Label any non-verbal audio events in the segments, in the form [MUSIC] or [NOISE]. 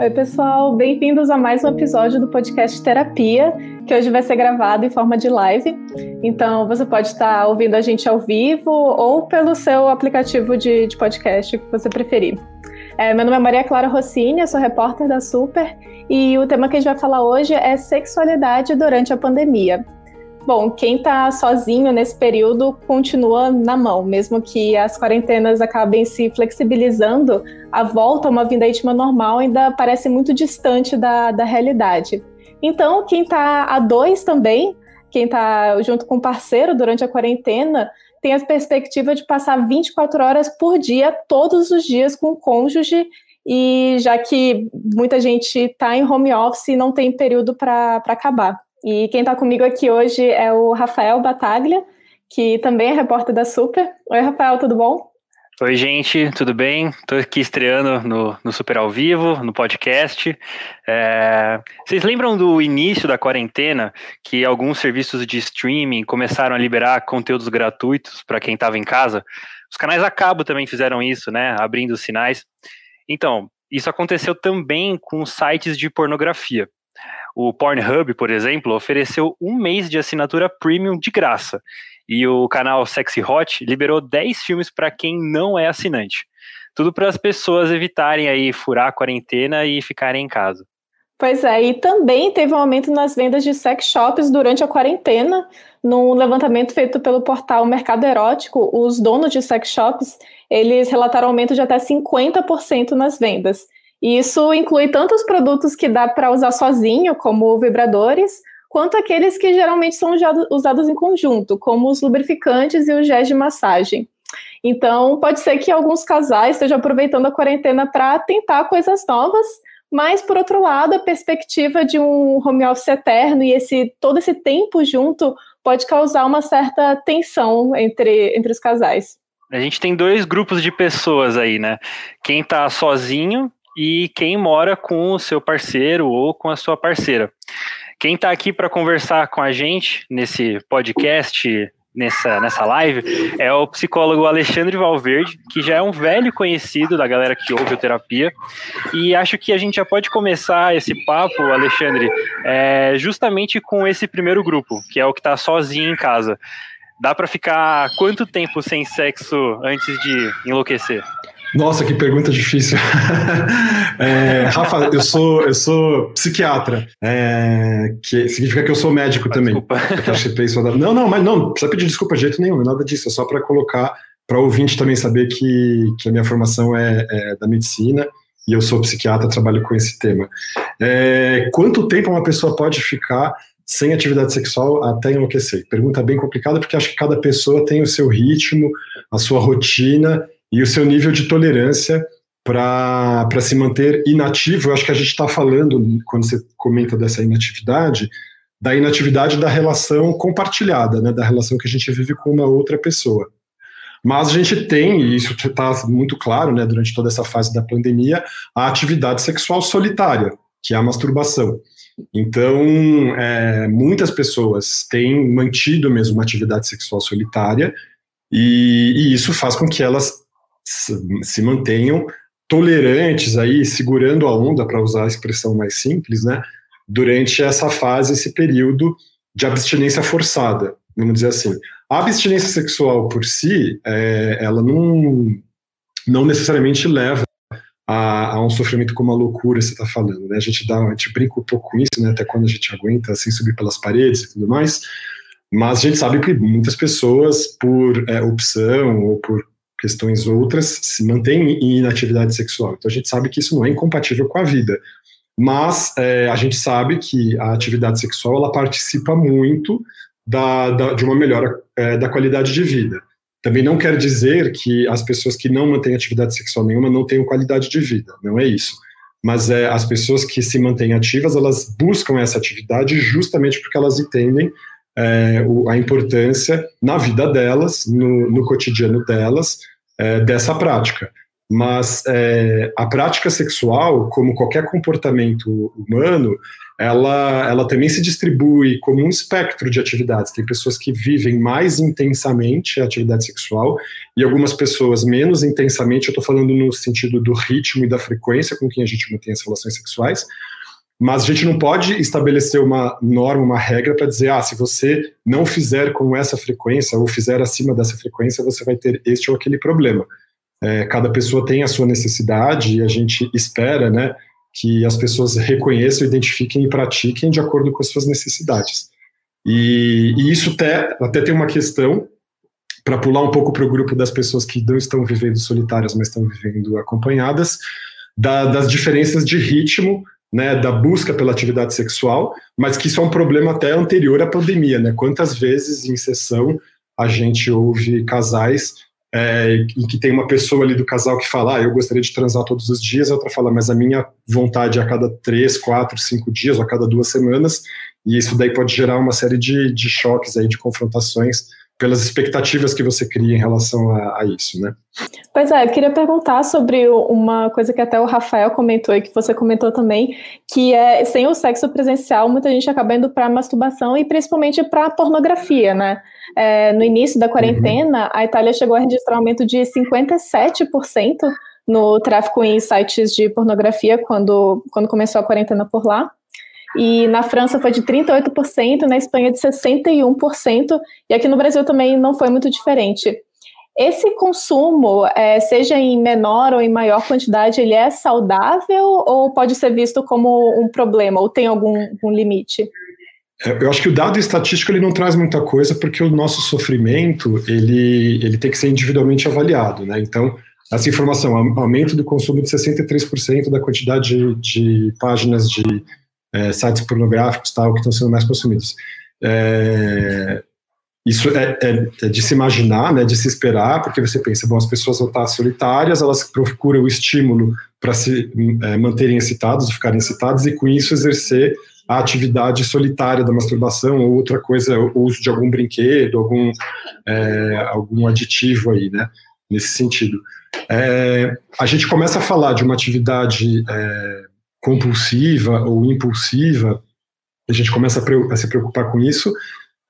Oi, pessoal, bem-vindos a mais um episódio do podcast Terapia, que hoje vai ser gravado em forma de live. Então, você pode estar ouvindo a gente ao vivo ou pelo seu aplicativo de, de podcast, que você preferir. É, meu nome é Maria Clara Rossini, eu sou repórter da Super e o tema que a gente vai falar hoje é sexualidade durante a pandemia. Bom, quem está sozinho nesse período continua na mão, mesmo que as quarentenas acabem se flexibilizando, a volta a uma vida íntima normal ainda parece muito distante da, da realidade. Então, quem está a dois também, quem está junto com o parceiro durante a quarentena, tem a perspectiva de passar 24 horas por dia, todos os dias, com o cônjuge, e já que muita gente está em home office e não tem período para acabar. E quem está comigo aqui hoje é o Rafael Bataglia, que também é repórter da Super. Oi, Rafael, tudo bom? Oi, gente, tudo bem? Estou aqui estreando no, no, Super ao Vivo, no podcast. É... Vocês lembram do início da quarentena, que alguns serviços de streaming começaram a liberar conteúdos gratuitos para quem estava em casa? Os canais a cabo também fizeram isso, né? Abrindo sinais. Então, isso aconteceu também com sites de pornografia. O Pornhub, por exemplo, ofereceu um mês de assinatura premium de graça. E o canal Sexy Hot liberou 10 filmes para quem não é assinante. Tudo para as pessoas evitarem aí furar a quarentena e ficarem em casa. Pois é, e também teve um aumento nas vendas de sex shops durante a quarentena. Num levantamento feito pelo portal Mercado Erótico, os donos de sex shops, eles relataram aumento de até 50% nas vendas. E isso inclui tanto os produtos que dá para usar sozinho, como vibradores, quanto aqueles que geralmente são usados em conjunto, como os lubrificantes e os gés de massagem. Então, pode ser que alguns casais estejam aproveitando a quarentena para tentar coisas novas, mas, por outro lado, a perspectiva de um home office eterno e esse todo esse tempo junto pode causar uma certa tensão entre, entre os casais. A gente tem dois grupos de pessoas aí, né? Quem está sozinho e quem mora com o seu parceiro ou com a sua parceira. Quem está aqui para conversar com a gente nesse podcast, nessa, nessa live, é o psicólogo Alexandre Valverde, que já é um velho conhecido da galera que ouve terapia. E acho que a gente já pode começar esse papo, Alexandre, é, justamente com esse primeiro grupo, que é o que está sozinho em casa. Dá para ficar quanto tempo sem sexo antes de enlouquecer? Nossa, que pergunta difícil. [LAUGHS] é, Rafa, eu sou, eu sou psiquiatra, é, que significa que eu sou médico ah, também. Desculpa. Não, não, mas não, não precisa pedir desculpa de jeito nenhum, nada disso, é só para colocar, para o ouvinte também saber que, que a minha formação é, é, da medicina e eu sou psiquiatra, trabalho com esse tema. É, quanto tempo uma pessoa pode ficar sem atividade sexual até enlouquecer? Pergunta bem complicada, porque acho que cada pessoa tem o seu ritmo, a sua rotina e o seu nível de tolerância para se manter inativo. Eu acho que a gente está falando, quando você comenta dessa inatividade, da inatividade da relação compartilhada, né, da relação que a gente vive com uma outra pessoa. Mas a gente tem, e isso está muito claro né, durante toda essa fase da pandemia, a atividade sexual solitária, que é a masturbação. Então, é, muitas pessoas têm mantido mesmo uma atividade sexual solitária, e, e isso faz com que elas se mantenham tolerantes aí, segurando a onda, para usar a expressão mais simples, né, durante essa fase, esse período de abstinência forçada, vamos dizer assim. A abstinência sexual por si, é, ela não, não necessariamente leva a, a, um sofrimento como a loucura você está falando, né? A gente dá, a gente brinca um pouco com isso, né? Até quando a gente aguenta assim subir pelas paredes e tudo mais. Mas a gente sabe que muitas pessoas, por é, opção ou por questões outras, se mantêm em inatividade sexual. Então a gente sabe que isso não é incompatível com a vida. Mas é, a gente sabe que a atividade sexual ela participa muito da, da de uma melhora é, da qualidade de vida. Também não quer dizer que as pessoas que não mantêm atividade sexual nenhuma não tenham qualidade de vida, não é isso. Mas é, as pessoas que se mantêm ativas, elas buscam essa atividade justamente porque elas entendem é, o, a importância na vida delas, no, no cotidiano delas, é, dessa prática. mas é, a prática sexual, como qualquer comportamento humano, ela, ela também se distribui como um espectro de atividades. Tem pessoas que vivem mais intensamente a atividade sexual e algumas pessoas menos intensamente. Eu estou falando no sentido do ritmo e da frequência com quem a gente mantém as relações sexuais. Mas a gente não pode estabelecer uma norma, uma regra para dizer, ah, se você não fizer com essa frequência ou fizer acima dessa frequência, você vai ter este ou aquele problema. É, cada pessoa tem a sua necessidade e a gente espera, né, que as pessoas reconheçam, identifiquem e pratiquem de acordo com as suas necessidades. E, e isso até, até tem uma questão para pular um pouco para o grupo das pessoas que não estão vivendo solitárias, mas estão vivendo acompanhadas, da, das diferenças de ritmo né, da busca pela atividade sexual, mas que isso é um problema até anterior à pandemia, né? Quantas vezes em sessão a gente ouve casais é, em que tem uma pessoa ali do casal que fala, ah, eu gostaria de transar todos os dias, a outra fala, mas a minha vontade é a cada três, quatro, cinco dias, ou a cada duas semanas, e isso daí pode gerar uma série de, de choques aí, de confrontações pelas expectativas que você cria em relação a, a, isso, né? Pois é, eu queria perguntar sobre uma coisa que até o Rafael comentou e que você comentou também, que é sem o sexo presencial, muita gente acaba indo para masturbação e principalmente para pornografia, né? É, no início da quarentena, uhum. a Itália chegou a registrar um aumento de 57% no tráfico em sites de pornografia quando, quando começou a quarentena por lá e na França foi de 38%, na Espanha de 61%, e aqui no Brasil também não foi muito diferente. Esse consumo, é, seja em menor ou em maior quantidade, ele é saudável ou pode ser visto como um problema, ou tem algum, algum limite? É, eu acho que o dado estatístico ele não traz muita coisa porque o nosso sofrimento ele, ele tem que ser individualmente avaliado, né? Então, essa informação, aumento do consumo de 63% da quantidade de, de páginas de é, sites pornográficos tal, que estão sendo mais consumidos. É, isso é, é, é, de se imaginar, né, de se esperar, porque você pensa, bom, as pessoas vão estar solitárias, elas procuram o estímulo para se é, manterem excitados, ficarem excitados, e com isso exercer a atividade solitária da masturbação ou outra coisa, o uso de algum brinquedo, algum, é, algum aditivo aí, né, nesse sentido. A gente começa a falar de uma atividade compulsiva ou impulsiva, a gente começa a, se preocupar com isso,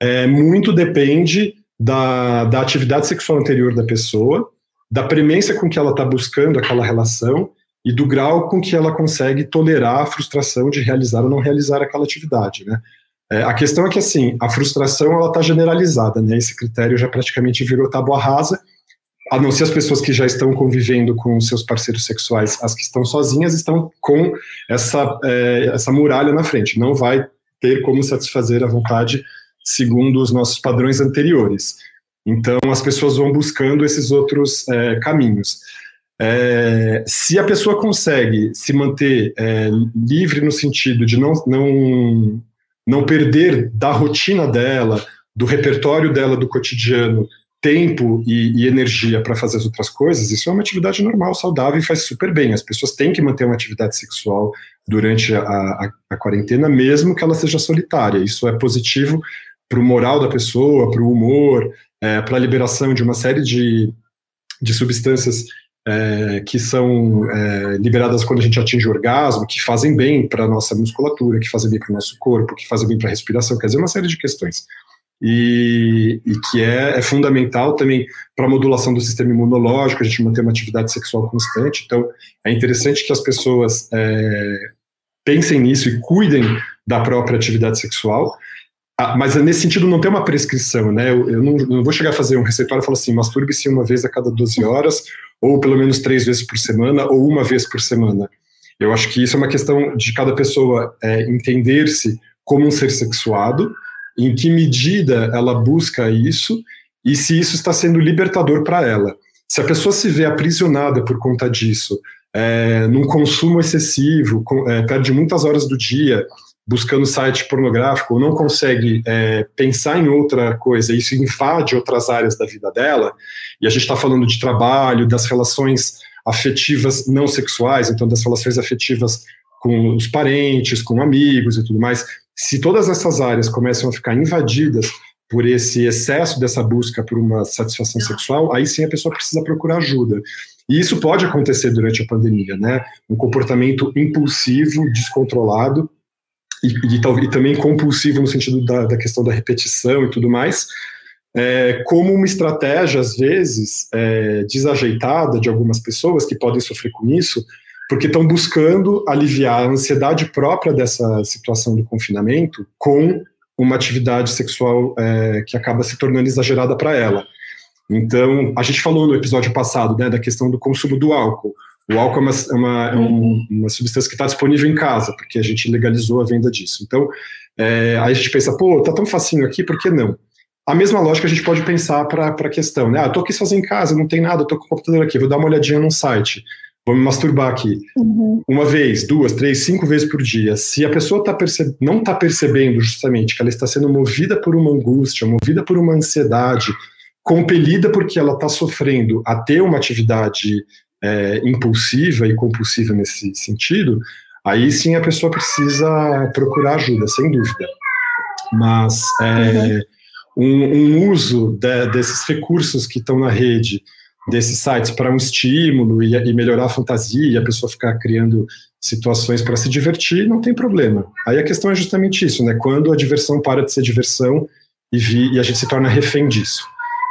é, muito depende da, da atividade sexual anterior da pessoa, da premência com que ela está buscando aquela relação e do grau com que ela consegue tolerar a frustração de realizar ou não realizar aquela atividade, né? É, a questão é que, assim, a frustração, ela está generalizada, né? Esse critério já praticamente virou tábua rasa, a não ser as pessoas que já estão convivendo com seus parceiros sexuais, as que estão sozinhas estão com essa, é, essa muralha na frente, não vai ter como satisfazer a vontade segundo os nossos padrões anteriores. Então, as pessoas vão buscando esses outros é, caminhos. É, se a pessoa consegue se manter é, livre no sentido de não, não, não perder da rotina dela, do repertório dela do cotidiano, tempo e, e energia para fazer as outras coisas, isso é uma atividade normal, saudável e faz super bem. As pessoas têm que manter uma atividade sexual durante a, a, a quarentena, mesmo que ela seja solitária. Isso é positivo para o moral da pessoa, para o humor, é, para a liberação de uma série de, de substâncias é, que são é, liberadas quando a gente atinge o orgasmo, que fazem bem para a nossa musculatura, que fazem bem para o nosso corpo, que fazem bem para a respiração, quer dizer, uma série de questões e, e que é, é, fundamental também para a modulação do sistema imunológico, a gente manter uma atividade sexual constante. Então, é interessante que as pessoas é, pensem nisso e cuidem da própria atividade sexual. Ah, mas nesse sentido não tem uma prescrição, né? Eu, eu não, não, vou chegar a fazer um receituário e falar assim, masturbe-se uma vez a cada 12 horas, ou pelo menos três vezes por semana, ou uma vez por semana. Eu acho que isso é uma questão de cada pessoa é, entender-se como um ser sexuado, em que medida ela busca isso e se isso está sendo libertador para ela. Se a pessoa se vê aprisionada por conta disso, é, num consumo excessivo, com, é, perde muitas horas do dia buscando site pornográfico, ou não consegue é, pensar em outra coisa, isso invade outras áreas da vida dela, e a gente está falando de trabalho, das relações afetivas não sexuais, então das relações afetivas com os parentes, com amigos e tudo mais, se todas essas áreas começam a ficar invadidas por esse excesso dessa busca por uma satisfação sexual, aí sim a pessoa precisa procurar ajuda. E isso pode acontecer durante a pandemia, né? Um comportamento impulsivo, descontrolado, e, e, e também compulsivo no sentido da, da, questão da repetição e tudo mais, é, como uma estratégia, às vezes, é, desajeitada de algumas pessoas que podem sofrer com isso, porque estão buscando aliviar a ansiedade própria dessa situação do confinamento com uma atividade sexual é, que acaba se tornando exagerada para ela. Então, a gente falou no episódio passado né, da questão do consumo do álcool. O álcool é uma, é uma, é um, uma substância que está disponível em casa, porque a gente legalizou a venda disso. Então, é, aí a gente pensa, pô, tá tão facinho aqui, por que não? A mesma lógica a gente pode pensar para a questão, né? Ah, eu tô aqui sozinho em casa, não tem nada, tô com o computador aqui, vou dar uma olhadinha num site, vou me masturbar aqui. Uhum. Uma vez, duas, três, cinco vezes por dia. Se a pessoa tá perce... não está percebendo justamente que ela está sendo movida por uma angústia, movida por uma ansiedade, compelida porque ela está sofrendo a ter uma atividade é, impulsiva e compulsiva nesse sentido, aí sim a pessoa precisa procurar ajuda, sem dúvida. Mas é, uhum. um, um, uso de, desses recursos que estão na rede, desses sites para um estímulo e, e, melhorar a fantasia, e a pessoa ficar criando situações para se divertir, não tem problema. Aí a questão é justamente isso, né? Quando a diversão para de ser diversão e, vi, e a gente se torna refém disso.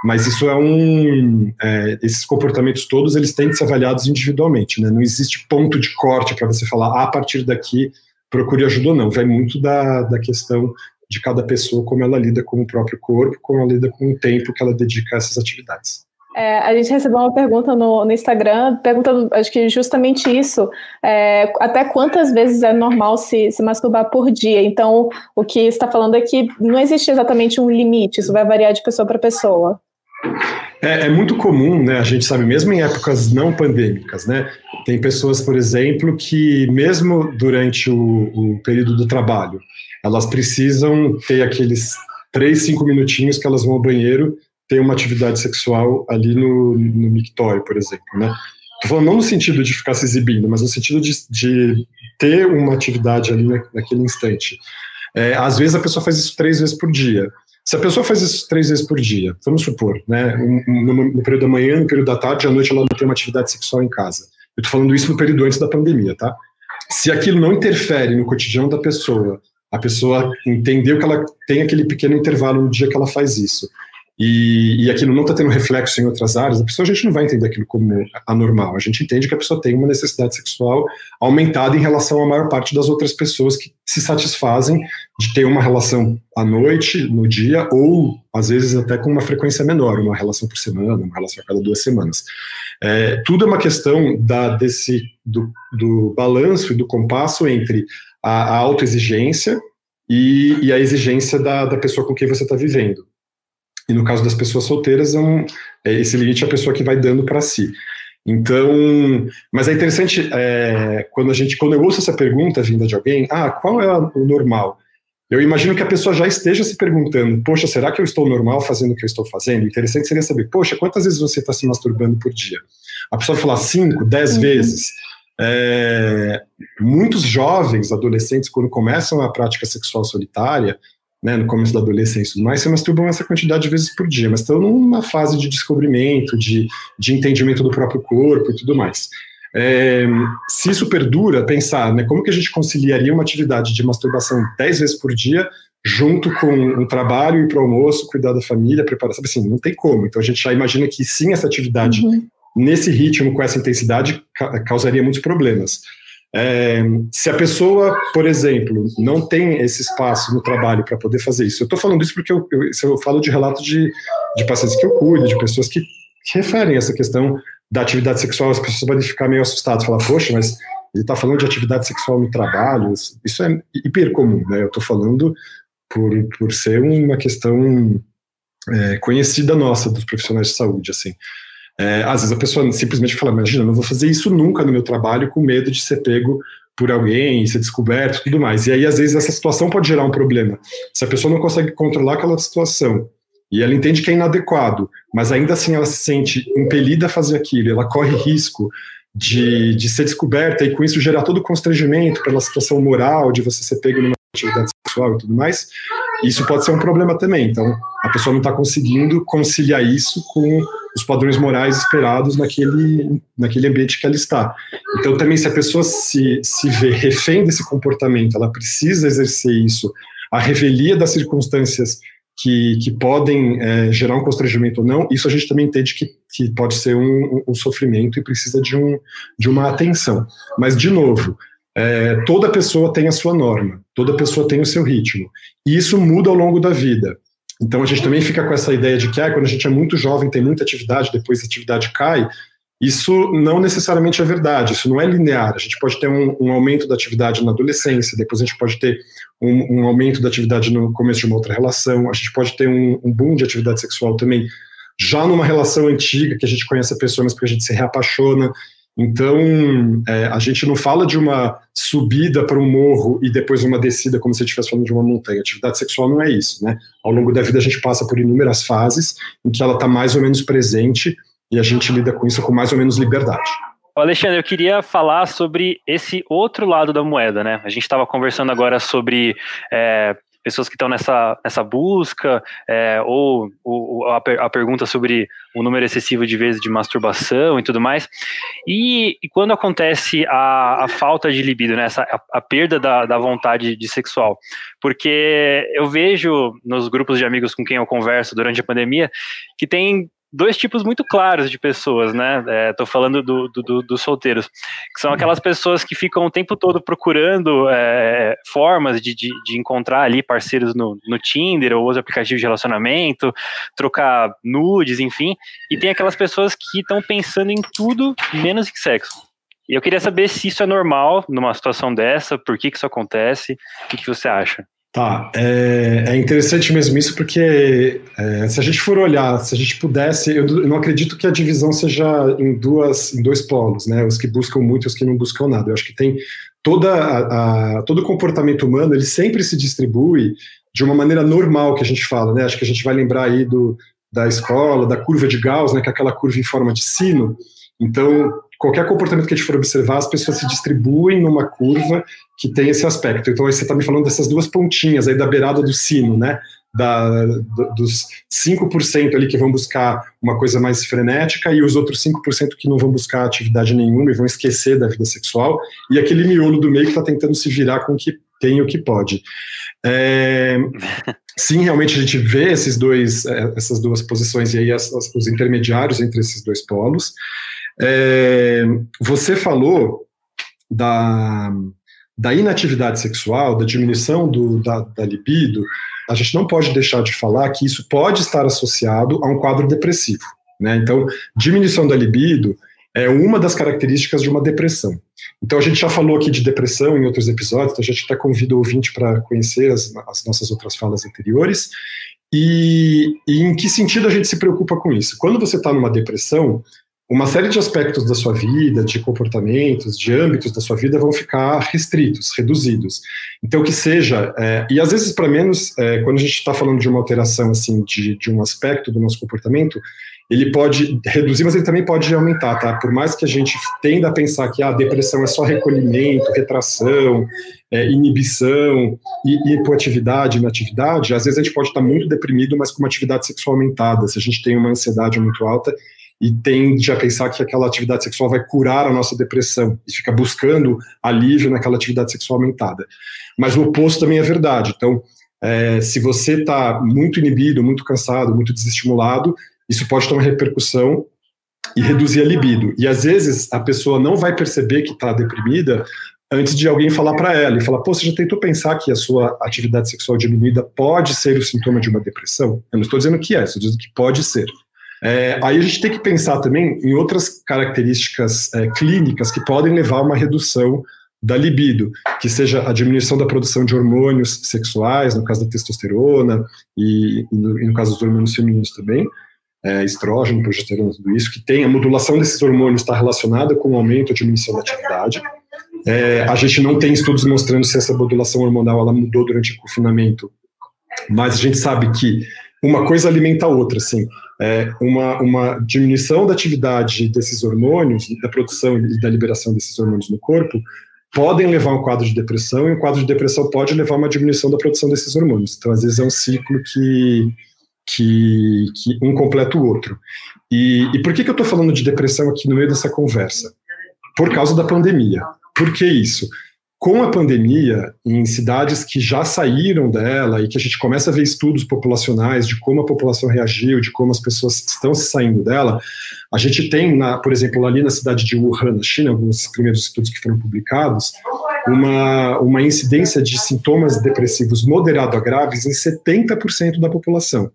Mas isso é um. É, esses comportamentos todos eles têm que ser avaliados individualmente, né? Não existe ponto de corte para você falar ah, a partir daqui procure ajuda ou não. Vai muito da, da questão de cada pessoa, como ela lida com o próprio corpo, como ela lida com o tempo que ela dedica a essas atividades. É, a gente recebeu uma pergunta no, no, Instagram, perguntando, acho que justamente isso, é, até quantas vezes é normal se, se masturbar por dia? Então, o que está falando é que não existe exatamente um limite, isso vai variar de pessoa para pessoa. É, é, muito comum, né? A gente sabe, mesmo em épocas não pandêmicas, né? Tem pessoas, por exemplo, que mesmo durante o, o período do trabalho, elas precisam ter aqueles três, cinco minutinhos que elas vão ao banheiro, ter uma atividade sexual ali no, no mictório, por exemplo, né? Tô falando não no sentido de ficar se exibindo, mas no sentido de, de ter uma atividade ali naquele instante. É, às vezes a pessoa faz isso três vezes por dia. Se a pessoa faz isso três vezes por dia, vamos supor, né, no, no, período da manhã, no período da tarde, à noite ela não tem uma atividade sexual em casa. Eu estou falando isso no período antes da pandemia, tá? Se aquilo não interfere no cotidiano da pessoa, a pessoa entendeu que ela tem aquele pequeno intervalo no dia que ela faz isso, e, e aquilo não está tendo reflexo em outras áreas, a pessoa a gente não vai entender aquilo como anormal. A gente entende que a pessoa tem uma necessidade sexual aumentada em relação à maior parte das outras pessoas que se satisfazem de ter uma relação à noite, no dia, ou às vezes até com uma frequência menor, uma relação por semana, uma relação a cada duas semanas. É, tudo é uma questão da, desse, do, do balanço e do compasso entre a, a autoexigência e, e a exigência da, da pessoa com quem você está vivendo. E no caso das pessoas solteiras, é um, é esse limite é a pessoa que vai dando para si. Então, mas é interessante é, quando a gente, quando eu ouço essa pergunta vinda de alguém, ah, qual é o normal? Eu imagino que a pessoa já esteja se perguntando, poxa, será que eu estou normal fazendo o que eu estou fazendo? O interessante seria saber, poxa, quantas vezes você está se masturbando por dia? A pessoa falar cinco, dez uhum. vezes. É, muitos jovens, adolescentes, quando começam a prática sexual solitária, né, no começo da adolescência e tudo mais, se masturbam essa quantidade de vezes por dia, mas estão numa fase de descobrimento, de, de entendimento do próprio corpo e tudo mais. É, se isso perdura, pensar, né, como que a gente conciliaria uma atividade de masturbação 10 vezes por dia junto com um trabalho, ir para o almoço, cuidar da família, preparar, sabe assim, não tem como. Então a gente já imagina que sim, essa atividade uhum. nesse ritmo, com essa intensidade, ca causaria muitos problemas. É, se a pessoa, por exemplo, não tem esse espaço no trabalho para poder fazer isso, eu estou falando isso porque eu, eu, eu falo de relatos de, de pacientes que eu cuido, de pessoas que, que referem essa questão da atividade sexual, as pessoas podem ficar meio assustadas, falar, poxa, mas ele está falando de atividade sexual no trabalho, isso é hiper comum, né? Eu estou falando por, por ser uma questão é, conhecida nossa dos profissionais de saúde, assim. É, às vezes a pessoa simplesmente fala, imagina, não vou fazer isso nunca no meu trabalho com medo de ser pego por alguém, ser descoberto tudo mais. E aí, às vezes, essa situação pode gerar um problema. Se a pessoa não consegue controlar aquela situação e ela entende que é inadequado, mas ainda assim ela se sente impelida a fazer aquilo, ela corre risco de, de ser descoberta e com isso gerar todo o constrangimento pela situação moral de você ser pego numa atividade sexual e tudo mais, Isso pode ser um problema também. Então, a pessoa não está conseguindo conciliar isso com os padrões morais esperados naquele, naquele ambiente que ela está. Então, também, se a pessoa se, se vê refém desse comportamento, ela precisa exercer isso, a revelia das circunstâncias que, que podem é, gerar um constrangimento ou não, isso a gente também entende que, que pode ser um, um sofrimento e precisa de, um, de uma atenção. Mas, de novo, é, toda pessoa tem a sua norma, toda pessoa tem o seu ritmo. E isso muda ao longo da vida. Então a gente também fica com essa ideia de que ah, quando a gente é muito jovem, tem muita atividade, depois a atividade cai. Isso não necessariamente é verdade, isso não é linear. A gente pode ter um, um aumento da atividade na adolescência, depois a gente pode ter um, um, aumento da atividade no começo de uma outra relação, a gente pode ter um, um boom de atividade sexual também já numa relação antiga, que a gente conhece a pessoa, mas porque a gente se reapaixona. Então, é, a gente não fala de uma subida para um morro e depois uma descida, como se estivesse falando de uma montanha. Atividade sexual não é isso, né? Ao longo da vida, a gente passa por inúmeras fases em que ela está mais ou menos presente e a gente lida com isso com mais ou menos liberdade. Alexandre, eu queria falar sobre esse outro lado da moeda, né? A gente estava conversando agora sobre é, pessoas que estão nessa, nessa busca, é, ou, ou a, a, pergunta sobre o número excessivo de vezes de masturbação e tudo mais. E, e quando acontece a, a, falta de libido, né, essa, a, a perda da, da vontade de sexual? Porque eu vejo nos grupos de amigos com quem eu converso durante a pandemia que tem dois tipos muito claros de pessoas, né? Estou é, falando dos do, do, do solteiros, que são aquelas pessoas que ficam o tempo todo procurando é, formas de, de, de, encontrar ali parceiros no, no Tinder ou outros aplicativos de relacionamento, trocar nudes, enfim. E tem aquelas pessoas que estão pensando em tudo menos em sexo. E eu queria saber se isso é normal numa situação dessa, por que, que isso acontece, o que, que você acha? Tá, é, é, interessante mesmo isso, porque é, se a gente for olhar, se a gente pudesse, eu, não acredito que a divisão seja em duas, em dois polos, né? Os que buscam muito e os que não buscam nada. Eu acho que tem toda a, a, todo o comportamento humano, ele sempre se distribui de uma maneira normal que a gente fala, né? Acho que a gente vai lembrar aí do, da escola, da curva de Gauss, né? Que é aquela curva em forma de sino. Então, qualquer comportamento que a gente for observar, as pessoas se distribuem numa curva que tem esse aspecto. Então, aí você está me falando dessas duas pontinhas aí da beirada do sino, né? Da, do, dos 5% ali que vão buscar uma coisa mais frenética e os outros 5% que não vão buscar atividade nenhuma e vão esquecer da vida sexual, e aquele miolo do meio que está tentando se virar com o que tem o que pode. É, sim, realmente a gente vê esses dois, é, essas duas posições e aí as, as, os intermediários entre esses dois polos. É, você falou da, da inatividade sexual, da diminuição do, da, da libido. A gente não pode deixar de falar que isso pode estar associado a um quadro depressivo. Né? Então, diminuição da libido é uma das características de uma depressão. Então, a gente já falou aqui de depressão em outros episódios, então a gente até convida o ouvinte para conhecer as, as, nossas outras falas anteriores. E, e em que sentido a gente se preocupa com isso? Quando você está numa depressão, uma série de aspectos da sua vida, de comportamentos, de âmbitos da sua vida vão ficar restritos, reduzidos. Então, que seja, é, e às vezes para menos, é, quando a gente está falando de uma alteração assim, de, de um aspecto do nosso comportamento, ele pode reduzir, mas ele também pode aumentar, tá? Por mais que a gente tenda a pensar que a ah, depressão é só recolhimento, retração, é, inibição e hipoatividade, inatividade, às vezes a gente pode estar muito deprimido, mas com uma atividade sexual aumentada. Se a gente tem uma ansiedade muito alta, e tende a pensar que aquela atividade sexual vai curar a nossa depressão e fica buscando alívio naquela atividade sexual aumentada. Mas o oposto também é verdade. Então, é, se você está muito inibido, muito cansado, muito desestimulado, isso pode ter uma repercussão e reduzir a libido. E às vezes a pessoa não vai perceber que está deprimida antes de alguém falar para ela e falar: Pô, você já tentou pensar que a sua atividade sexual diminuída pode ser o sintoma de uma depressão? Eu não estou dizendo que é, estou dizendo que pode ser. É, aí a gente tem que pensar também em outras características é, clínicas que podem levar a uma redução da libido, que seja a diminuição da produção de hormônios sexuais, no caso da testosterona, e, e, no, e no, caso dos hormônios femininos também, é, estrógeno, progesterona, tudo isso, que tem a modulação desses hormônios está relacionada com o aumento ou diminuição da atividade. É, a gente não tem estudos mostrando se essa modulação hormonal ela mudou durante o confinamento, mas a gente sabe que uma coisa alimenta a outra, assim é, uma, uma diminuição da atividade desses hormônios, da produção e da liberação desses hormônios no corpo, podem levar a um quadro de depressão, e um quadro de depressão pode levar a uma diminuição da produção desses hormônios. Então, às vezes, é um ciclo que, que, que um completa o outro. E, e por que, que eu estou falando de depressão aqui no meio dessa conversa? Por causa da pandemia. Por que isso? Com a pandemia, em cidades que já saíram dela e que a gente começa a ver estudos populacionais de como a população reagiu, de como as pessoas estão se saindo dela, a gente tem, na, por exemplo, ali na cidade de Wuhan, na China, alguns primeiros estudos que foram publicados, uma, uma incidência de sintomas depressivos moderado a graves em 70% da população.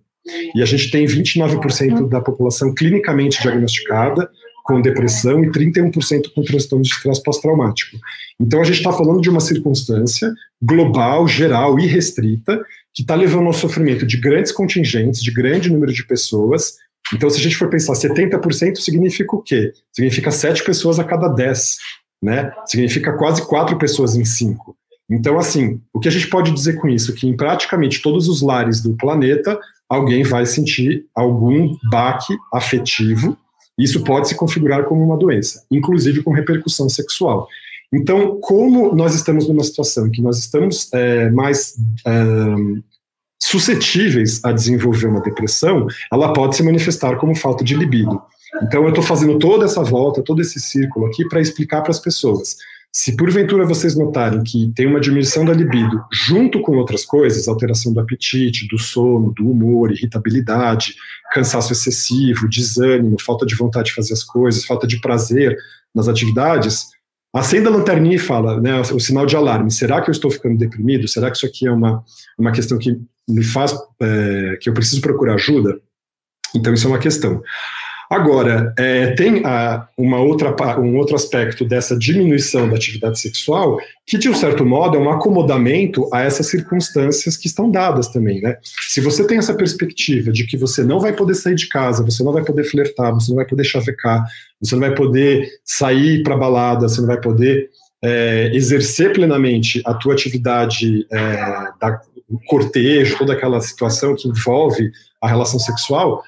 E a gente tem 29% da população clinicamente diagnosticada, com depressão e 31% com transtorno de estresse pós-traumático. Então a gente está falando de uma circunstância global, geral e restrita, que está levando ao sofrimento de grandes contingentes, de grande número de pessoas. Então, se a gente for pensar 70% significa o quê? Significa 7 pessoas a cada 10, né? Significa quase 4 pessoas em 5. Então, assim, o que a gente pode dizer com isso? Que em praticamente todos os lares do planeta, alguém vai sentir algum baque afetivo isso pode se configurar como uma doença, inclusive com repercussão sexual. Então, como nós estamos numa situação em que nós estamos é, mais é, suscetíveis a desenvolver uma depressão, ela pode se manifestar como falta de libido. Então, eu estou fazendo toda essa volta, todo esse círculo aqui para explicar para as pessoas. Se porventura vocês notarem que tem uma diminuição da libido junto com outras coisas, alteração do apetite, do sono, do humor, irritabilidade, cansaço excessivo, desânimo, falta de vontade de fazer as coisas, falta de prazer nas atividades, acenda a lanterninha e fala, né, o sinal de alarme, será que eu estou ficando deprimido? Será que isso aqui é uma, uma questão que me faz, é, que eu preciso procurar ajuda? Então isso é uma questão. Agora, é, tem a, uma outra, um outro aspecto dessa diminuição da atividade sexual, que de um certo modo é um acomodamento a essas circunstâncias que estão dadas também, né? Se você tem essa perspectiva de que você não vai poder sair de casa, você não vai poder flertar, você não vai poder chavecar, você não vai poder sair para balada, você não vai poder é, exercer plenamente a tua atividade é, da, cortejo, toda aquela situação que envolve a relação sexual,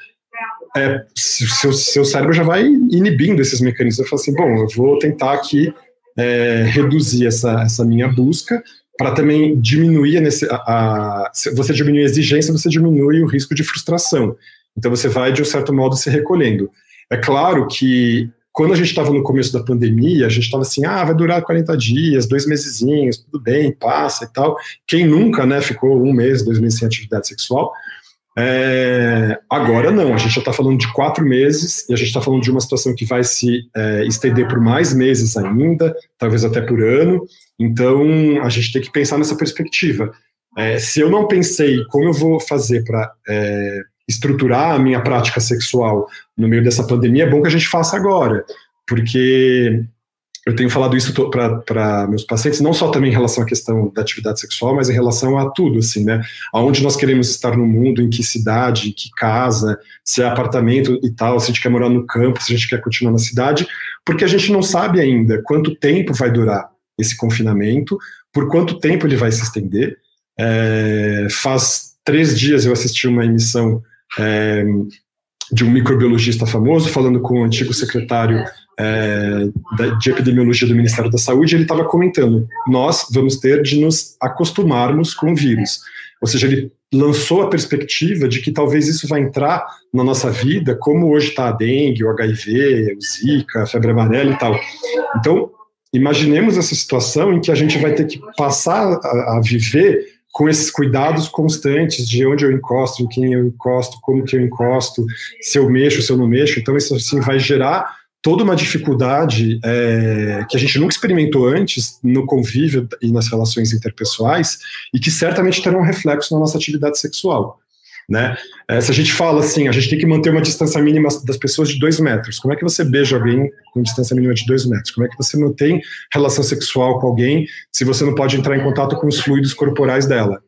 é, seu, seu cérebro já vai inibindo esses mecanismos. Eu falo assim, bom, eu vou tentar aqui é, reduzir essa, essa minha busca para também diminuir a, a, a, você diminui a exigência, você diminui o risco de frustração. Então você vai de um certo modo se recolhendo. É claro que quando a gente estava no começo da pandemia, a gente estava assim, ah, vai durar 40 dias, dois mesezinhos, tudo bem, passa e tal. Quem nunca, né, ficou um mês, dois meses sem atividade sexual? É, agora não, a gente já está falando de quatro meses e a gente está falando de uma situação que vai se é, estender por mais meses ainda, talvez até por ano. Então a gente tem que pensar nessa perspectiva. É, se eu não pensei como eu vou fazer para é, estruturar a minha prática sexual no meio dessa pandemia, é bom que a gente faça agora, porque eu tenho falado isso para meus pacientes, não só também em relação à questão da atividade sexual, mas em relação a tudo, assim, né? Aonde nós queremos estar no mundo, em que cidade, que casa, se é apartamento e tal, se a gente quer morar no campo, se a gente quer continuar na cidade, porque a gente não sabe ainda quanto tempo vai durar esse confinamento, por quanto tempo ele vai se estender. É, faz três dias eu assisti uma emissão é, de um microbiologista famoso falando com o antigo secretário é, de epidemiologia do Ministério da Saúde, ele estava comentando: nós vamos ter de nos acostumarmos com o vírus. Ou seja, ele lançou a perspectiva de que talvez isso vai entrar na nossa vida, como hoje está a dengue, o HIV, o Zika, a febre amarela e tal. Então, imaginemos essa situação em que a gente vai ter que passar a, a viver com esses cuidados constantes de onde eu encosto, em quem eu encosto, como que eu encosto, se eu mexo, se eu não mexo. Então, isso assim vai gerar toda uma dificuldade é, que a gente nunca experimentou antes no convívio e nas relações interpessoais e que certamente terão um reflexo na nossa atividade sexual. Né? É, se a gente fala assim, a gente tem que manter uma distância mínima das pessoas de dois metros. Como é que você beija alguém com distância mínima de dois metros? Como é que você mantém relação sexual com alguém se você não pode entrar em contato com os fluidos corporais dela?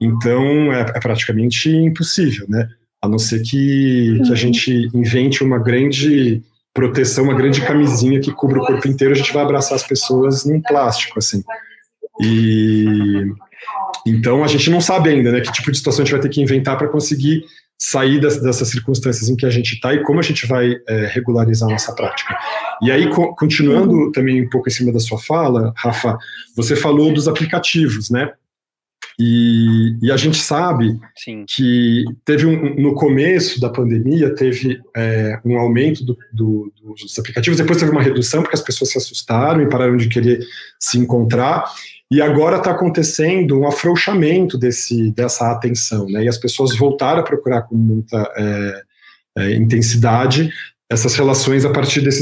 Então é, é praticamente impossível, né? A não ser que, que a gente invente uma grande proteção, uma grande camisinha que cubra o corpo inteiro, a gente vai abraçar as pessoas num plástico, assim. E então a gente não sabe ainda, né, que tipo de situação a gente vai ter que inventar para conseguir sair das, dessas circunstâncias em que a gente está e como a gente vai é, regularizar a nossa prática. E aí, co continuando também um pouco em cima da sua fala, Rafa, você falou dos aplicativos, né? E, e, a gente sabe Sim. que teve um, no começo da pandemia teve é, um aumento do, do, dos aplicativos, depois teve uma redução porque as pessoas se assustaram e pararam de querer se encontrar. E agora está acontecendo um afrouxamento desse, dessa atenção, né? E as pessoas voltaram a procurar com muita é, é, intensidade essas relações a partir desses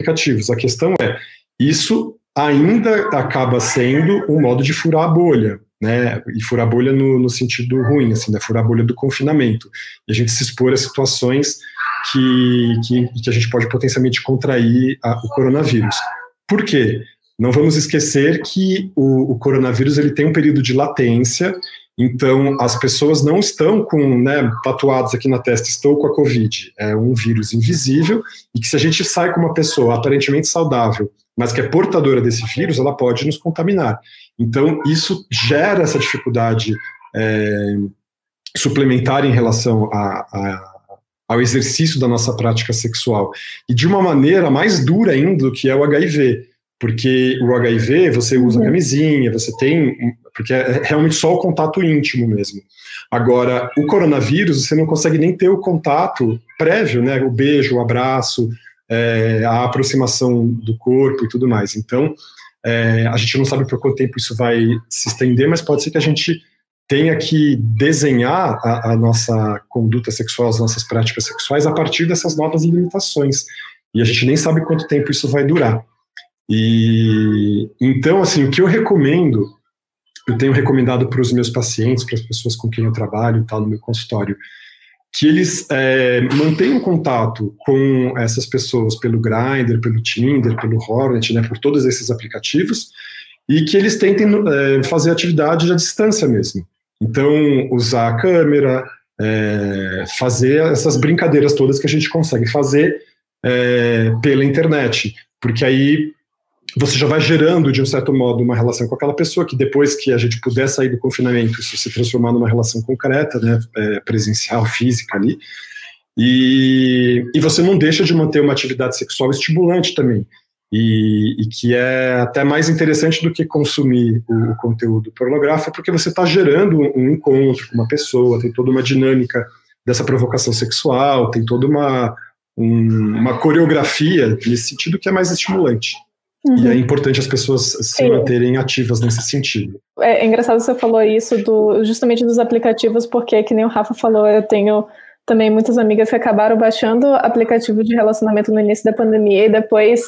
aplicativos. A questão é, isso ainda acaba sendo um modo de furar a bolha, né, e furar bolha no, no sentido ruim, assim, né, furar bolha do confinamento, e a gente se expor a situações que, que, que a gente pode potencialmente contrair a, o coronavírus. Por quê? Não vamos esquecer que o, o, coronavírus ele tem um período de latência, então as pessoas não estão com né, tatuados aqui na testa, estou com a Covid. É um vírus invisível e que se a gente sai com uma pessoa aparentemente saudável, mas que é portadora desse vírus, ela pode nos contaminar. Então, isso gera essa dificuldade é, suplementar em relação a, a, ao exercício da nossa prática sexual. E de uma maneira mais dura ainda do que é o HIV. Porque o HIV, você usa uhum. camisinha, você tem. Porque é realmente só o contato íntimo mesmo. Agora, o coronavírus, você não consegue nem ter o contato prévio, né? O beijo, o abraço, é, a aproximação do corpo e tudo mais. Então, é, a gente não sabe por quanto tempo isso vai se estender, mas pode ser que a gente tenha que desenhar a, a, nossa conduta sexual, as nossas práticas sexuais a partir dessas novas limitações. E a gente nem sabe quanto tempo isso vai durar. E então, assim, o que eu recomendo, eu tenho recomendado para os meus pacientes, para as pessoas com quem eu trabalho, tal, no meu consultório, que eles é, mantenham contato com essas pessoas pelo Grindr, pelo Tinder, pelo Hornet, né, por todos esses aplicativos, e que eles tentem é, fazer atividade à distância mesmo. Então, usar a câmera, é, fazer essas brincadeiras todas que a gente consegue fazer é, pela internet, porque aí você já vai gerando, de um certo modo, uma relação com aquela pessoa que depois que a gente puder sair do confinamento, isso se transformar numa relação concreta, né, é, presencial, física ali, e, e você não deixa de manter uma atividade sexual estimulante também, e, e que é até mais interessante do que consumir o, o conteúdo pornográfico, porque você está gerando um encontro com uma pessoa, tem toda uma dinâmica dessa provocação sexual, tem toda uma, um, uma coreografia nesse sentido que é mais estimulante. Uhum. E é importante as pessoas se manterem ativas nesse sentido. É, é engraçado você falou isso do, justamente dos aplicativos, porque, que nem o Rafa falou, eu tenho também muitas amigas que acabaram baixando aplicativo de relacionamento no início da pandemia e depois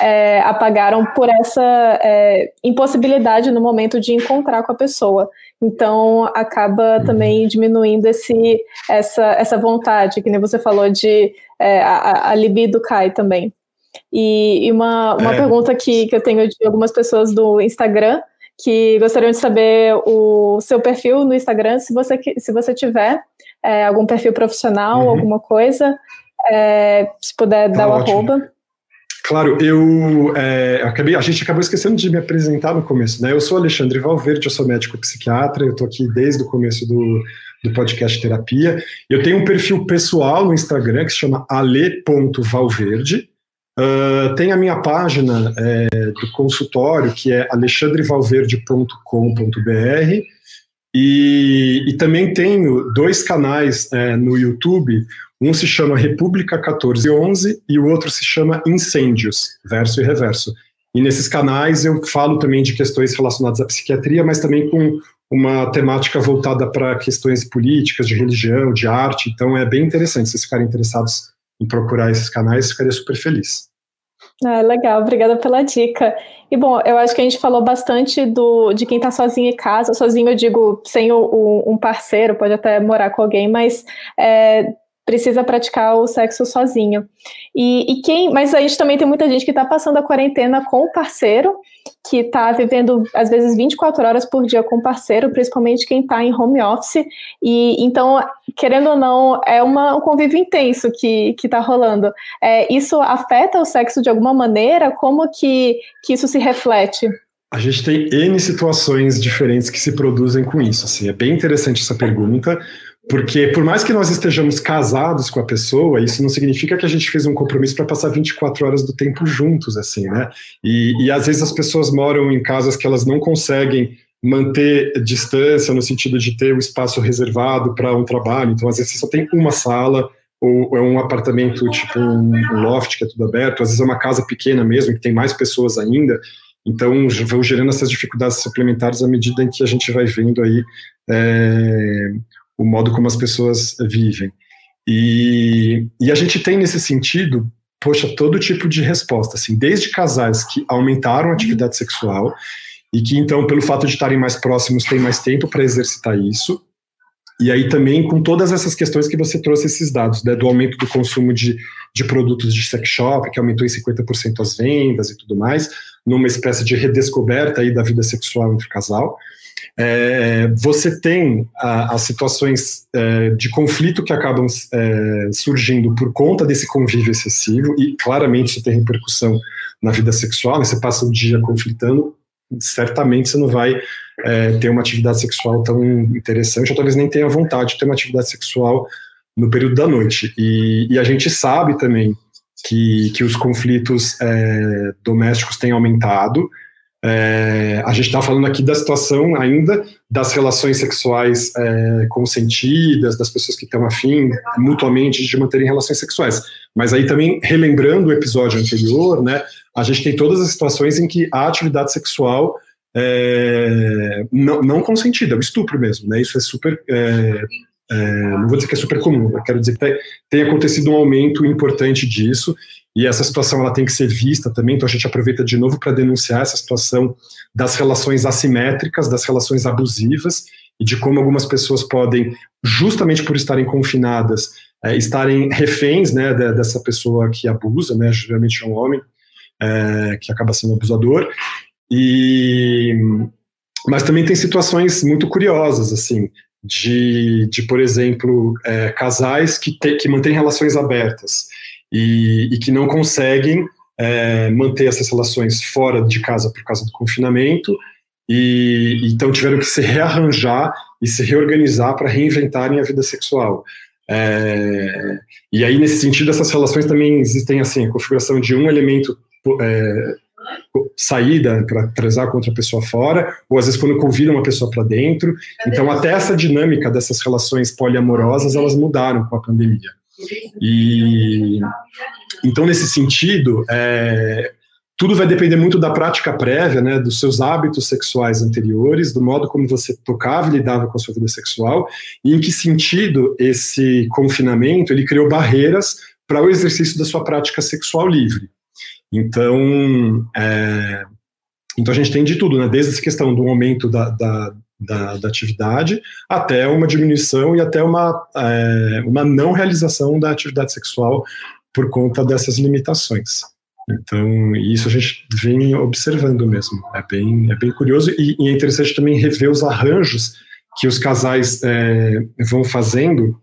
é, apagaram por essa é, impossibilidade no momento de encontrar com a pessoa. Então acaba uhum. também diminuindo esse, essa, essa vontade, que nem você falou, de é, a, a libido cai também. E, e uma, uma é. pergunta que, que eu tenho de algumas pessoas do Instagram que gostariam de saber o seu perfil no Instagram, se você, se você tiver é, algum perfil profissional, uhum. alguma coisa, é, se puder tá dar o arroba. Claro, eu é, acabei, a gente acabou esquecendo de me apresentar no começo, né? Eu sou Alexandre Valverde, eu sou médico psiquiatra, eu estou aqui desde o começo do, do podcast Terapia. Eu tenho um perfil pessoal no Instagram que se chama ale.valverde. Uh, tem a minha página é, do consultório, que é alexandrevalverde.com.br, e, e, também tenho dois canais é, no YouTube. Um se chama República 1411 e o outro se chama Incêndios, verso e reverso. E nesses canais eu falo também de questões relacionadas à psiquiatria, mas também com uma temática voltada para questões políticas, de religião, de arte. Então é bem interessante. Se vocês ficarem interessados em procurar esses canais, ficaria super feliz. Ah, legal, obrigada pela dica. E bom, eu acho que a gente falou bastante do, de quem está sozinho em casa, sozinho eu digo sem o, o, um parceiro, pode até morar com alguém, mas é, precisa praticar o sexo sozinho. E, e, quem, mas a gente também tem muita gente que está passando a quarentena com o parceiro, que está vivendo às vezes 24 horas por dia com o parceiro, principalmente quem está em home office. E então, querendo ou não, é uma, um convívio intenso que está rolando. É, isso afeta o sexo de alguma maneira? Como que, que isso se reflete? A gente tem N situações diferentes que se produzem com isso. Assim, é bem interessante essa pergunta, Porque por mais que nós estejamos casados com a pessoa, isso não significa que a gente fez um compromisso para passar 24 horas do tempo juntos, assim, né? E, e às vezes as pessoas moram em casas que elas não conseguem manter distância no sentido de ter o um espaço reservado para um trabalho. Então, às vezes você só tem uma sala ou é um apartamento tipo um loft que é tudo aberto. Às vezes é uma casa pequena mesmo que tem mais pessoas ainda. Então, vão gerando essas dificuldades suplementares à medida em que a gente vai vendo aí é, o modo como as pessoas vivem. E, e a gente tem nesse sentido, poxa, todo tipo de resposta, assim, desde casais que aumentaram a atividade sexual e que então, pelo fato de estarem mais próximos, têm mais tempo para exercitar isso. E aí também com todas essas questões que você trouxe esses dados, né, do aumento do consumo de, de produtos de sex shop, que aumentou em 50% as vendas e tudo mais, numa espécie de redescoberta aí da vida sexual entre o casal. É, você tem as situações é, de conflito que acabam é, surgindo por conta desse convívio excessivo, e claramente isso tem repercussão na vida sexual, né? você passa o dia conflitando, certamente você não vai é, ter uma atividade sexual tão interessante, ou talvez nem tenha vontade de ter uma atividade sexual no período da noite. E, e a gente sabe também que, que os conflitos é, domésticos têm aumentado. É, a gente está falando aqui da situação ainda das relações sexuais é, consentidas, das pessoas que estão afim mutuamente de manterem relações sexuais. Mas aí também, relembrando o episódio anterior, né, a gente tem todas as situações em que a atividade sexual é, não, não consentida, é estupro mesmo, né, isso é super é, é, não vou dizer que é super comum, mas quero dizer que tem, acontecido um aumento importante disso, e essa situação ela tem que ser vista também, então a gente aproveita de novo para denunciar essa situação das relações assimétricas, das relações abusivas, e de como algumas pessoas podem, justamente por estarem confinadas, é, estarem reféns né, dessa pessoa que abusa, né, geralmente é um homem, é, que acaba sendo abusador, e mas também tem situações muito curiosas, assim, de, de por exemplo, é, casais que, te, que mantêm relações abertas e, e que não conseguem é, manter essas relações fora de casa por causa do confinamento e então tiveram que se rearranjar e se reorganizar para reinventarem a vida sexual. É, e aí, nesse sentido, essas relações também existem assim, a configuração de um elemento é, saída para transar com outra pessoa fora, ou às vezes quando convidam uma pessoa para dentro. Então, até essa dinâmica dessas relações poliamorosas, elas mudaram com a pandemia. E então, nesse sentido, é, tudo vai depender muito da prática prévia, né, dos seus hábitos sexuais anteriores, do modo como você tocava e lidava com a sua vida sexual, e em que sentido esse confinamento ele criou barreiras para o exercício da sua prática sexual livre. Então, é, então a gente tem de tudo, né? desde essa questão do aumento da, da, da, da atividade até uma diminuição e até uma, é, uma não realização da atividade sexual por conta dessas limitações. Então, isso a gente vem observando mesmo. É bem, é bem curioso e, e é interessante também rever os arranjos que os casais é, vão fazendo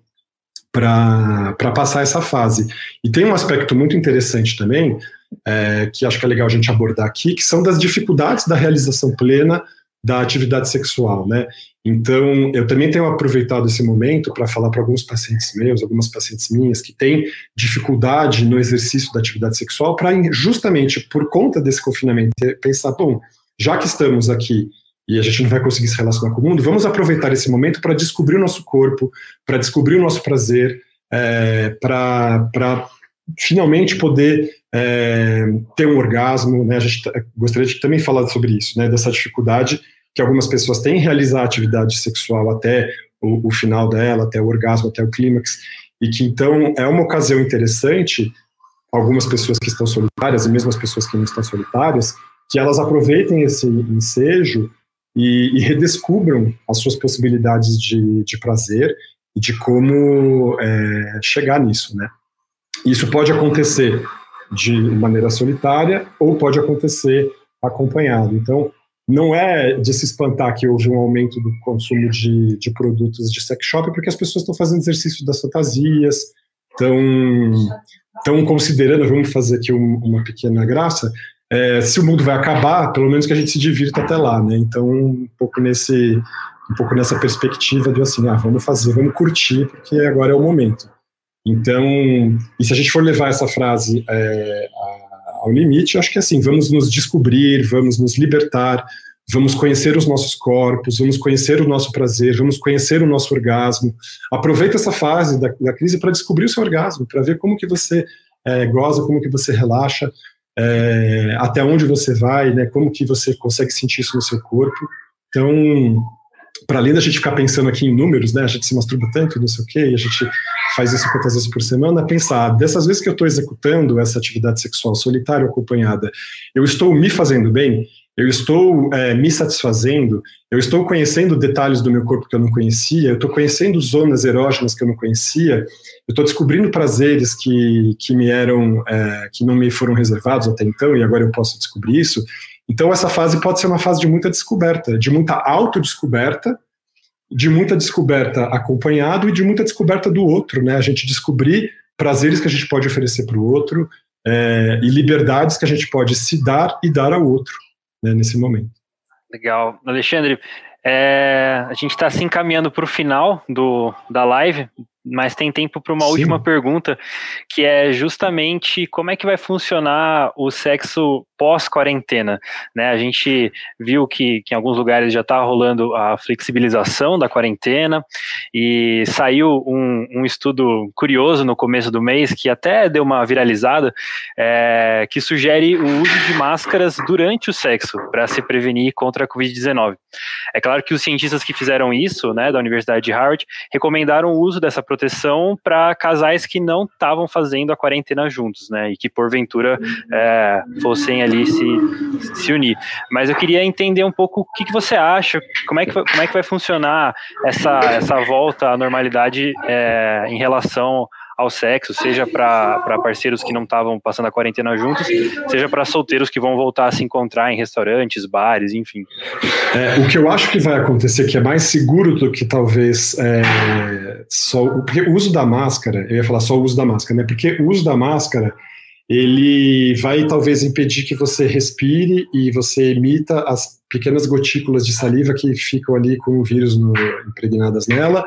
para passar essa fase. E tem um aspecto muito interessante também, é, que acho que é legal a gente abordar aqui, que são das dificuldades da realização plena da atividade sexual, né? Então, eu também tenho aproveitado esse momento para falar para alguns pacientes meus, algumas pacientes minhas que têm dificuldade no exercício da atividade sexual, para justamente por conta desse confinamento pensar, bom, já que estamos aqui e a gente não vai conseguir se relacionar com o mundo, vamos aproveitar esse momento para descobrir o nosso corpo, para descobrir o nosso prazer, é, para finalmente poder é, ter um orgasmo, né? A gente gostaria de também falar sobre isso, né? Dessa dificuldade que algumas pessoas têm em realizar a atividade sexual até o, o final dela, até o orgasmo, até o clímax, e que então é uma ocasião interessante, algumas pessoas que estão solitárias, e mesmo as pessoas que não estão solitárias, que elas aproveitem esse ensejo e, e redescubram as suas possibilidades de, de prazer e de como é, chegar nisso, né? Isso pode acontecer de maneira solitária ou pode acontecer acompanhado. Então, não é de se espantar que houve um aumento do consumo de, de produtos de sex shop, porque as pessoas estão fazendo exercício das fantasias, estão, estão considerando, vamos fazer aqui um, uma pequena graça, é, se o mundo vai acabar, pelo menos que a gente se divirta até lá, né? Então, um pouco nesse, um pouco nessa perspectiva de assim, ah, vamos fazer, vamos curtir, porque agora é o momento. Então, e se a gente for levar essa frase é, ao limite, acho que assim, vamos nos descobrir, vamos nos libertar, vamos conhecer os nossos corpos, vamos conhecer o nosso prazer, vamos conhecer o nosso orgasmo. Aproveita essa fase da, da crise para descobrir o seu orgasmo, para ver como que você é, goza, como que você relaxa, é, até onde você vai, né, como que você consegue sentir isso no seu corpo. Então, para além da gente ficar pensando aqui em números, né, a gente se masturba tanto, não sei o quê, e a gente faz isso quantas vezes por semana, pensar, dessas vezes que eu estou executando essa atividade sexual solitária ou acompanhada, eu estou me fazendo bem? Eu estou é, me satisfazendo, eu estou conhecendo detalhes do meu corpo que eu não conhecia, eu estou conhecendo zonas erógenas que eu não conhecia, eu estou descobrindo prazeres que, que me eram, é, que não me foram reservados até então, e agora eu posso descobrir isso. Então, essa fase pode ser uma fase de muita descoberta, de muita autodescoberta, de muita descoberta acompanhado e de muita descoberta do outro, né? A gente descobrir prazeres que a gente pode oferecer para o outro é, e liberdades que a gente pode se dar e dar ao outro né, nesse momento. Legal. Alexandre, é, a gente está se encaminhando para o final do, da live, mas tem tempo para uma Sim. última pergunta, que é justamente como é que vai funcionar o sexo pós-quarentena. Né? A gente viu que, que em alguns lugares já está rolando a flexibilização da quarentena e saiu um, um, estudo curioso no começo do mês que até deu uma viralizada, é, que sugere o uso de máscaras durante o sexo para se prevenir contra a Covid-19. É claro que os cientistas que fizeram isso, né, da Universidade de Harvard, recomendaram o uso dessa proteção para casais que não estavam fazendo a quarentena juntos, né, e que porventura é, fossem ali se, se unir. Mas eu queria entender um pouco o que, que você acha, como é que, como é que vai funcionar essa, essa volta à normalidade é, em relação ao sexo, seja para parceiros que não estavam passando a quarentena juntos, seja para solteiros que vão voltar a se encontrar em restaurantes, bares, enfim. É, o que eu acho que vai acontecer, que é mais seguro do que talvez é, só. O uso da máscara, eu ia falar só o uso da máscara, né? Porque o uso da máscara ele vai talvez impedir que você respire e você emita as pequenas gotículas de saliva que ficam ali com o vírus no, impregnadas nela.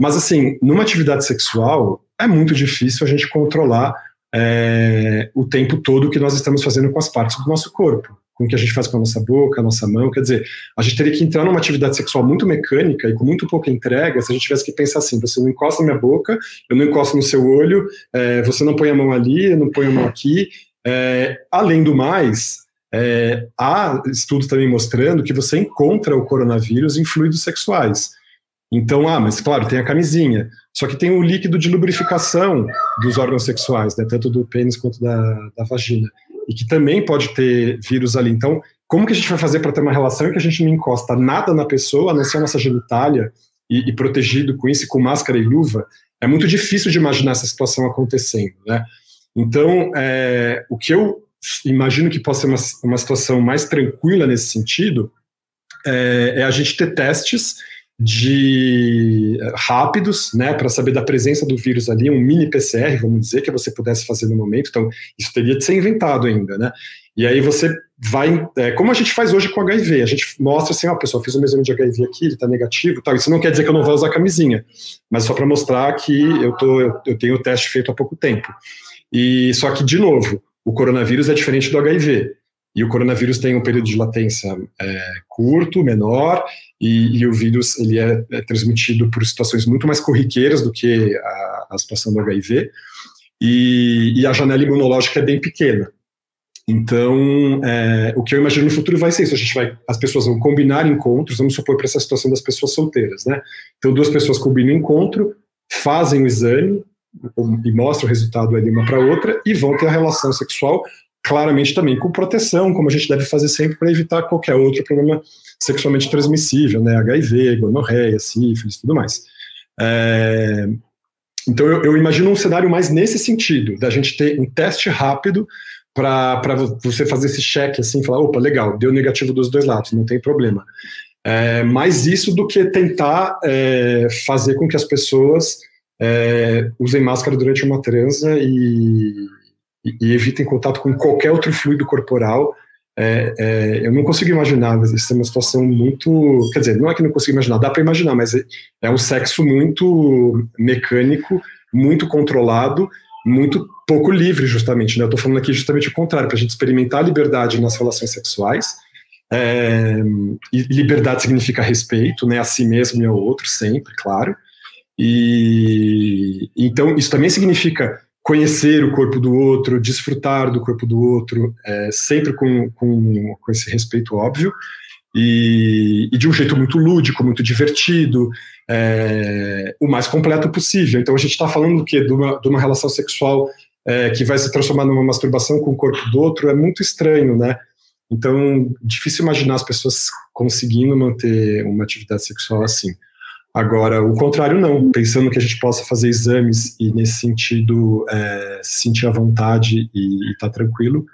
Mas, assim, numa atividade sexual, é muito difícil a gente controlar é, o tempo todo que nós estamos fazendo com as partes do nosso corpo com o que a gente faz com a nossa boca, a nossa mão. Quer dizer, a gente teria que entrar numa atividade sexual muito mecânica e com muito pouca entrega se a gente tivesse que pensar assim: você não encosta na minha boca, eu não encosto no seu olho, é, você não põe a mão ali, eu não põe a mão aqui. É, além do mais, é, há estudos também mostrando que você encontra o coronavírus em fluidos sexuais. Então, ah, mas claro, tem a camisinha. Só que tem o líquido de lubrificação dos órgãos sexuais, né, tanto do pênis quanto da, da vagina e que também pode ter vírus ali. Então, como que a gente vai fazer para ter uma relação em que a gente não encosta nada na pessoa, a não ser a nossa genitália, e, e, protegido com isso, com máscara e luva? É muito difícil de imaginar essa situação acontecendo, né? Então, é, o que eu imagino que possa ser uma, uma situação mais tranquila nesse sentido é, é a gente ter testes de eh, rápidos, né, para saber da presença do vírus ali, um mini PCR, vamos dizer, que você pudesse fazer no momento. Então, isso teria de ser inventado ainda, né? E aí você vai, é, como a gente faz hoje com HIV, a gente mostra assim, ó, oh, pessoal, fiz um exame de HIV aqui, ele está negativo, tal. Isso não quer dizer que eu não vou usar camisinha, mas só para mostrar que eu tô, eu, eu tenho o teste feito há pouco tempo. E só que de novo, o coronavírus é diferente do HIV. E o coronavírus tem um período de latência é, curto, menor, e, e, o vírus ele é, é, transmitido por situações muito mais corriqueiras do que a, a situação do HIV, e, e, a janela imunológica é bem pequena. Então, é, o que eu imagino no futuro vai ser isso: a gente vai, as pessoas vão combinar encontros, vamos supor para essa situação das pessoas solteiras, né? Então, duas pessoas combinam encontro, fazem o exame e mostram o resultado ali uma para outra e vão ter a relação sexual claramente também com proteção, como a gente deve fazer sempre para evitar qualquer outro problema sexualmente transmissível, né, HIV, gonorreia, sífilis, tudo mais. É, então eu, eu, imagino um cenário mais nesse sentido, da gente ter um teste rápido para você fazer esse cheque assim, falar, opa, legal, deu negativo dos dois lados, não tem problema. É, mais isso do que tentar é, fazer com que as pessoas é, usem máscara durante uma transa e, e, evitem contato com qualquer outro fluido corporal é, é, eu não consigo imaginar, isso é uma situação muito. Quer dizer, não é que não consigo imaginar, dá para imaginar, mas é, é um sexo muito mecânico, muito controlado, muito pouco livre, justamente. Né? Eu estou falando aqui justamente o contrário, para a gente experimentar a liberdade nas relações sexuais. É, e liberdade significa respeito, né, a si mesmo e ao outro, sempre, claro. E então isso também significa conhecer o corpo do outro, desfrutar do corpo do outro, é, sempre com, com, com, esse respeito óbvio, e, e, de um jeito muito lúdico, muito divertido, é, o mais completo possível. Então a gente está falando do quê? De uma, de uma relação sexual é, que vai se transformar numa masturbação com o corpo do outro, é muito estranho, né? Então, difícil imaginar as pessoas conseguindo manter uma atividade sexual assim. Agora, o contrário não, pensando que a gente possa fazer exames e nesse sentido é, se sentir à vontade e estar tá tranquilo,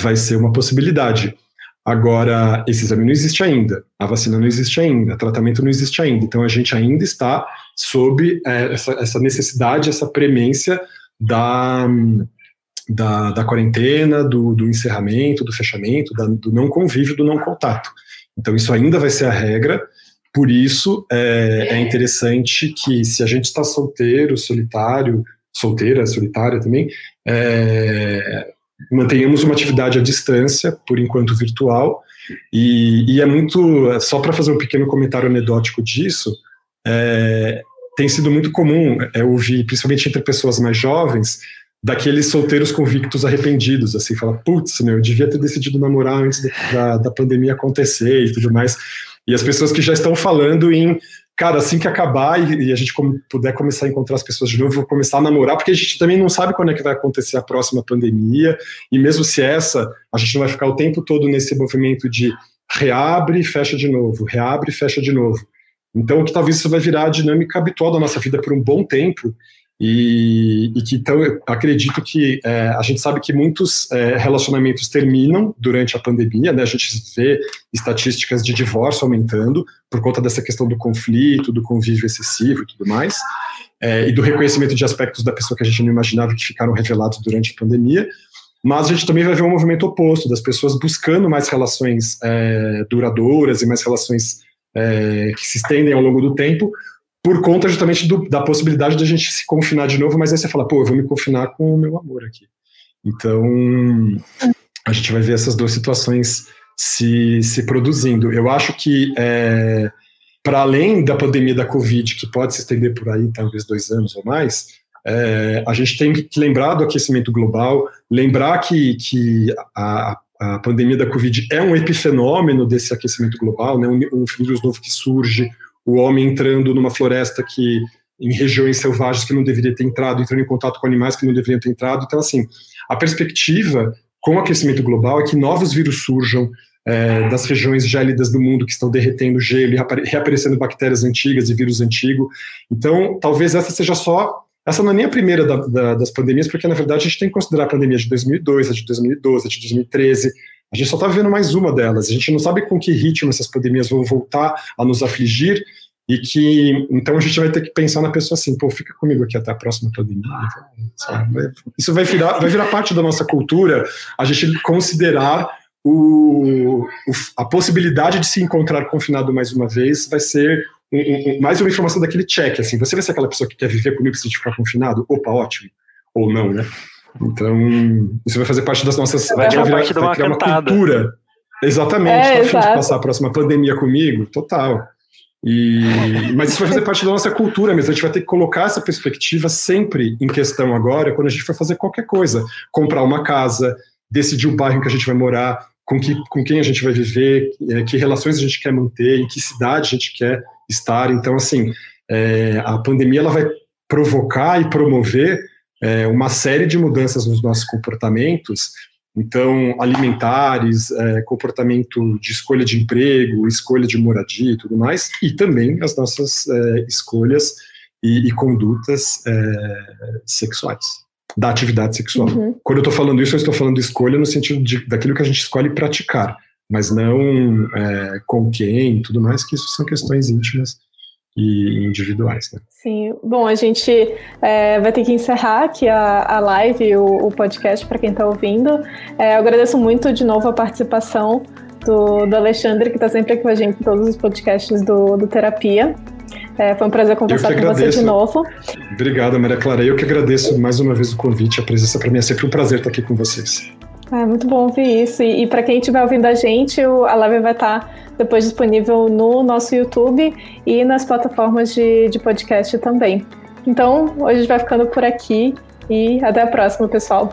vai ser uma possibilidade. Agora, esse exame não existe ainda, a vacina não existe ainda, o tratamento não existe ainda, então a gente ainda está sob é, essa, essa, necessidade, essa premência da, da, da quarentena, do, do, encerramento, do fechamento, da, do não convívio, do não contato. Então isso ainda vai ser a regra, por isso, é, é interessante que se a gente está solteiro, solitário, solteira, solitária também, é, mantenhamos uma atividade à distância, por enquanto virtual, e, e é muito, só para fazer um pequeno comentário anedótico disso, é, tem sido muito comum é, ouvir, principalmente entre pessoas mais jovens, daqueles solteiros convictos arrependidos, assim, fala, putz, meu, eu devia ter decidido namorar antes da, da pandemia acontecer e tudo mais. E as pessoas que já estão falando em, cara, assim que acabar e, e a gente puder começar a encontrar as pessoas de novo, vou começar a namorar, porque a gente também não sabe quando é que vai acontecer a próxima pandemia, e mesmo se essa, a gente não vai ficar o tempo todo nesse movimento de reabre e fecha de novo, reabre e fecha de novo. Então, que talvez isso vai virar a dinâmica habitual da nossa vida por um bom tempo, e, e, que então eu acredito que é, a gente sabe que muitos é, relacionamentos terminam durante a pandemia, né? A gente vê estatísticas de divórcio aumentando por conta dessa questão do conflito, do convívio excessivo e tudo mais, é, e do reconhecimento de aspectos da pessoa que a gente não imaginava que ficaram revelados durante a pandemia. Mas a gente também vai ver um movimento oposto das pessoas buscando mais relações é, duradouras e mais relações é, que se estendem ao longo do tempo, por conta justamente do, da possibilidade da gente se confinar de novo, mas aí você fala, pô, eu vou me confinar com o meu amor aqui. Então, a gente vai ver essas duas situações se, se produzindo. Eu acho que, é, para além da pandemia da Covid, que pode se estender por aí talvez dois anos ou mais, é, a gente tem que lembrar do aquecimento global, lembrar que, que a, a pandemia da Covid é um epifenômeno desse aquecimento global, né, um, um vírus novo que surge, o homem entrando numa floresta que em regiões selvagens que não deveria ter entrado, entrando em contato com animais que não deveriam ter entrado. Então, assim, a perspectiva com o aquecimento global é que novos vírus surjam é, das regiões gélidas do mundo que estão derretendo gelo e reaparecendo bactérias antigas e vírus antigo. Então, talvez essa seja só. Essa não é nem a primeira da, da, das pandemias, porque na verdade a gente tem que considerar a pandemia de 2002, a de 2012, a de 2013. A gente só está vivendo mais uma delas. A gente não sabe com que ritmo essas pandemias vão voltar a nos afligir e que então a gente vai ter que pensar na pessoa assim, pô, fica comigo aqui até a próxima pandemia. Isso vai virar, vai virar parte da nossa cultura. A gente considerar o, a possibilidade de se encontrar confinado mais uma vez vai ser um, um, mais uma informação daquele check. Assim, você vai ser aquela pessoa que quer viver comigo se a gente ficar confinado? Opa, ótimo. Ou não, né? Então, isso vai fazer parte das nossas. Vai, vai virar, parte vai criar uma cultura. Exatamente. É, tá de passar a próxima pandemia comigo? Total. E, mas isso vai fazer parte da nossa cultura mesmo. A gente vai ter que colocar essa perspectiva sempre em questão agora, quando a gente for fazer qualquer coisa. Comprar uma casa, decidir o bairro em que a gente vai morar, com, que, com quem a gente vai viver, é, que relações a gente quer manter, em que cidade a gente quer estar. Então, assim, é, a pandemia ela vai provocar e promover é, uma série de mudanças nos nossos comportamentos, então, alimentares, é, comportamento de escolha de emprego, escolha de moradia e tudo mais, e também as nossas é, escolhas e, e condutas é, sexuais, da atividade sexual. Uhum. Quando eu estou falando isso, eu estou falando escolha no sentido de, daquilo que a gente escolhe praticar, mas não é, com quem tudo mais, que isso são questões íntimas e individuais. Né? Sim, bom, a gente é, vai ter que encerrar aqui a, a live, o, o podcast para quem está ouvindo. É, eu agradeço muito de novo a participação do, do Alexandre, que está sempre aqui com a gente em todos os podcasts do, do Terapia. É, foi um prazer conversar com você de novo. Obrigado, Maria Clara. Eu que agradeço mais uma vez o convite, a presença para mim é sempre um prazer estar aqui com vocês. É muito bom ouvir isso. E, e para quem estiver ouvindo a gente, o, a live vai estar tá depois disponível no nosso YouTube e nas plataformas de, de podcast também. Então, hoje a gente vai ficando por aqui e até a próxima, pessoal.